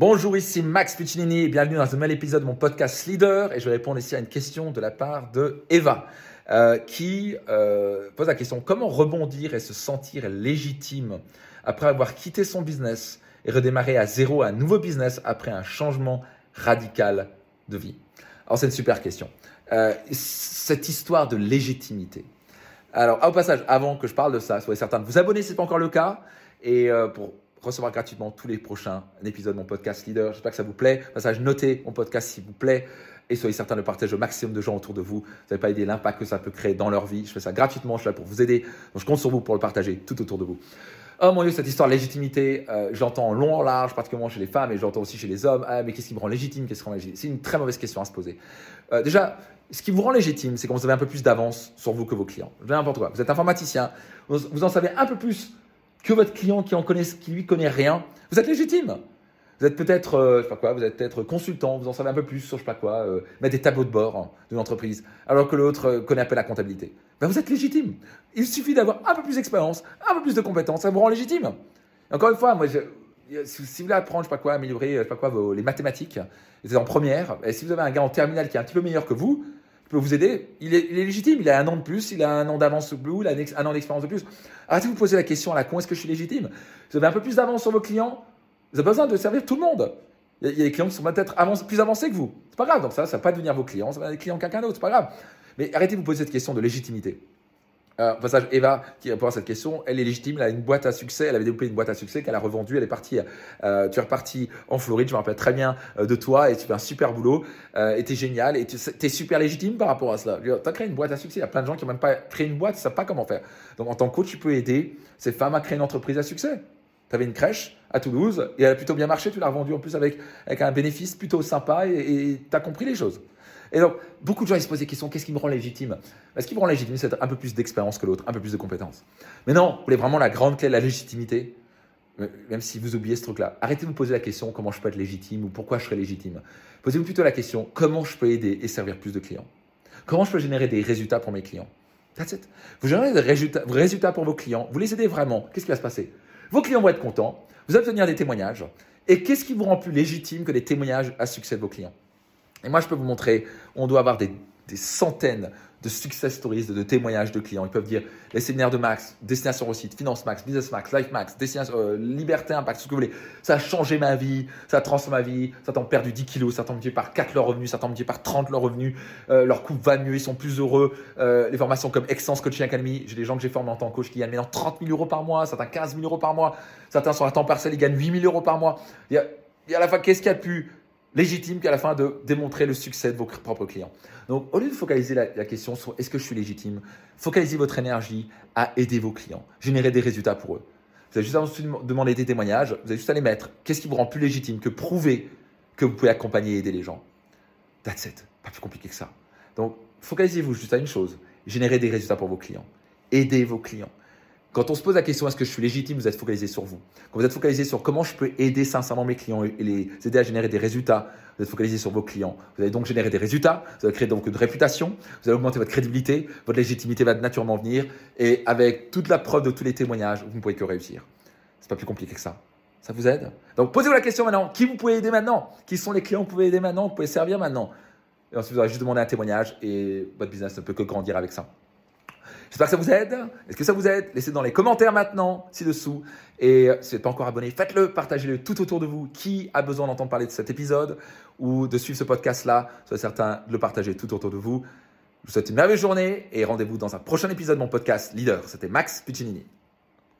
Bonjour, ici Max Puccinini et bienvenue dans un nouvel épisode de mon podcast Leader. Et je vais répondre ici à une question de la part de Eva euh, qui euh, pose la question comment rebondir et se sentir légitime après avoir quitté son business et redémarrer à zéro un nouveau business après un changement radical de vie? Alors, c'est une super question. Euh, cette histoire de légitimité. Alors, au passage, avant que je parle de ça, soyez certain de vous abonner si ce n'est pas encore le cas. Et pour recevoir gratuitement tous les prochains épisodes de mon podcast Leader. J'espère que ça vous plaît. Passage, notez mon podcast s'il vous plaît et soyez certain de partager au maximum de gens autour de vous. Vous n'avez pas idée l'impact que ça peut créer dans leur vie. Je fais ça gratuitement, je suis là pour vous aider. Donc je compte sur vous pour le partager tout autour de vous. Oh mon Dieu, cette histoire de légitimité, euh, j'entends en long en large, particulièrement chez les femmes, et j'entends aussi chez les hommes. Ah, mais qu'est-ce qui me rend légitime? Qu'est-ce qui rend légitime? C'est une très mauvaise question à se poser. Euh, déjà, ce qui vous rend légitime, c'est quand vous avez un peu plus d'avance sur vous que vos clients. N'importe quoi. Vous êtes informaticien, vous en savez un peu plus que votre client qui en connaît, qui lui connaît rien, vous êtes légitime. Vous êtes peut-être, euh, je sais pas quoi, vous êtes peut-être consultant, vous en savez un peu plus sur je sais pas quoi, euh, mettre des tableaux de bord d'une entreprise, alors que l'autre euh, connaît un peu la comptabilité. Ben, vous êtes légitime. Il suffit d'avoir un peu plus d'expérience, un peu plus de compétences, ça vous rend légitime. encore une fois, moi, si vous voulez apprendre, je sais pas quoi, améliorer, je sais pas quoi, les mathématiques, vous êtes en première, et si vous avez un gars en terminale qui est un petit peu meilleur que vous, peut vous aider. Il est, légitime, il a un an de plus, il a un an d'avance plus, il a un an d'expérience de plus. Arrêtez de vous poser la question à la con, est-ce que je suis légitime? Vous avez un peu plus d'avance sur vos clients, vous avez besoin de servir tout le monde. Il y a des clients qui sont peut-être plus avancés que vous. C'est pas grave, donc ça, ça va pas devenir vos clients, ça va être des clients quelqu'un d'autre, c'est pas grave. Mais arrêtez de vous poser cette question de légitimité. Euh, passage, Eva, qui répond à cette question, elle est légitime, elle a une boîte à succès, elle avait développé une boîte à succès qu'elle a revendue, elle est partie, euh, tu es reparti en Floride, je me rappelle très bien euh, de toi et tu fais un super boulot, et tu es génial et tu es super légitime par rapport à cela. Tu as créé une boîte à succès, il y a plein de gens qui n'ont même pas créé une boîte, ils ne savent pas comment faire. Donc en tant que coach, tu peux aider ces femmes à créer une entreprise à succès. Tu avais une crèche à Toulouse et elle a plutôt bien marché, tu l'as revendue en plus avec, avec un bénéfice plutôt sympa et tu as compris les choses. Et donc, beaucoup de gens ils se posent des questions qu'est-ce qui me rend légitime? Ce qui me rend légitime, c'est un peu plus d'expérience que l'autre, un peu plus de compétences. Mais non, vous voulez vraiment la grande clé la légitimité? Même si vous oubliez ce truc-là, arrêtez de vous poser la question comment je peux être légitime ou pourquoi je serai légitime. Posez-vous plutôt la question comment je peux aider et servir plus de clients? Comment je peux générer des résultats pour mes clients? That's it. Vous générez des résultats, pour vos clients, vous les aidez vraiment. Qu'est-ce qui va se passer? Vos clients vont être contents, vous allez obtenir des témoignages. Et qu'est-ce qui vous rend plus légitime que des témoignages à succès de vos clients? Et moi, je peux vous montrer, on doit avoir des, centaines de success stories, de, témoignages de clients. Ils peuvent dire les séminaires de Max, Destination Réussite, Finance Max, Business Max, Life Max, euh, Liberté Impact, ce que vous voulez. Ça a changé ma vie, ça a transformé ma vie, ça t'a perdu 10 kilos, ça t'a multiplié par 4 leurs revenus, ça t'a multiplié par 30 leurs revenus, euh, leur couple va mieux, ils sont plus heureux. Euh, les formations comme Excellence Coaching Academy, j'ai des gens que j'ai formés en tant que coach qui gagnent maintenant 30 000 euros par mois, certains 15 000 euros par mois, certains sont à temps partiel, ils gagnent 8 000 euros par mois. À la fin, qu'est-ce qu'il y a de plus légitime qu'à la fin de démontrer le succès de vos propres clients. Donc, au lieu de focaliser la, question sur est-ce que je suis légitime, focalisez votre énergie à aider vos clients, générer des résultats pour eux. Vous avez juste à demander des témoignages, vous avez juste à les mettre. Qu'est-ce qui vous rend plus légitime que prouver que vous pouvez accompagner et aider les gens That's it. Pas plus compliqué que ça. Donc, focalisez-vous juste à une chose générer des résultats pour vos clients. Aidez vos clients. Quand on se pose la question est-ce que je suis légitime, vous êtes focalisé sur vous. Quand vous êtes focalisé sur comment je peux aider sincèrement mes clients et les aider à générer des résultats, vous êtes focalisé sur vos clients. Vous allez donc générer des résultats, vous allez créer donc une réputation, vous allez augmenter votre crédibilité, votre légitimité va naturellement venir et avec toute la preuve de tous les témoignages, vous ne pouvez que réussir. C'est pas plus compliqué que ça. Ça vous aide? Donc posez-vous la question maintenant, qui vous pouvez aider maintenant? Qui sont les clients que vous pouvez aider maintenant, vous pouvez servir maintenant Et ensuite vous aurez juste demandé un témoignage et votre business ne peut que grandir avec ça. J'espère que ça vous aide. Est-ce que ça vous aide? Laissez dans les commentaires maintenant, ci-dessous. Et si vous n'êtes pas encore abonné, faites-le, partagez-le tout autour de vous. Qui a besoin d'entendre parler de cet épisode ou de suivre ce podcast-là Soyez certain de le partager tout autour de vous. Je vous souhaite une merveilleuse journée et rendez-vous dans un prochain épisode de mon podcast Leader. C'était Max Piccinini.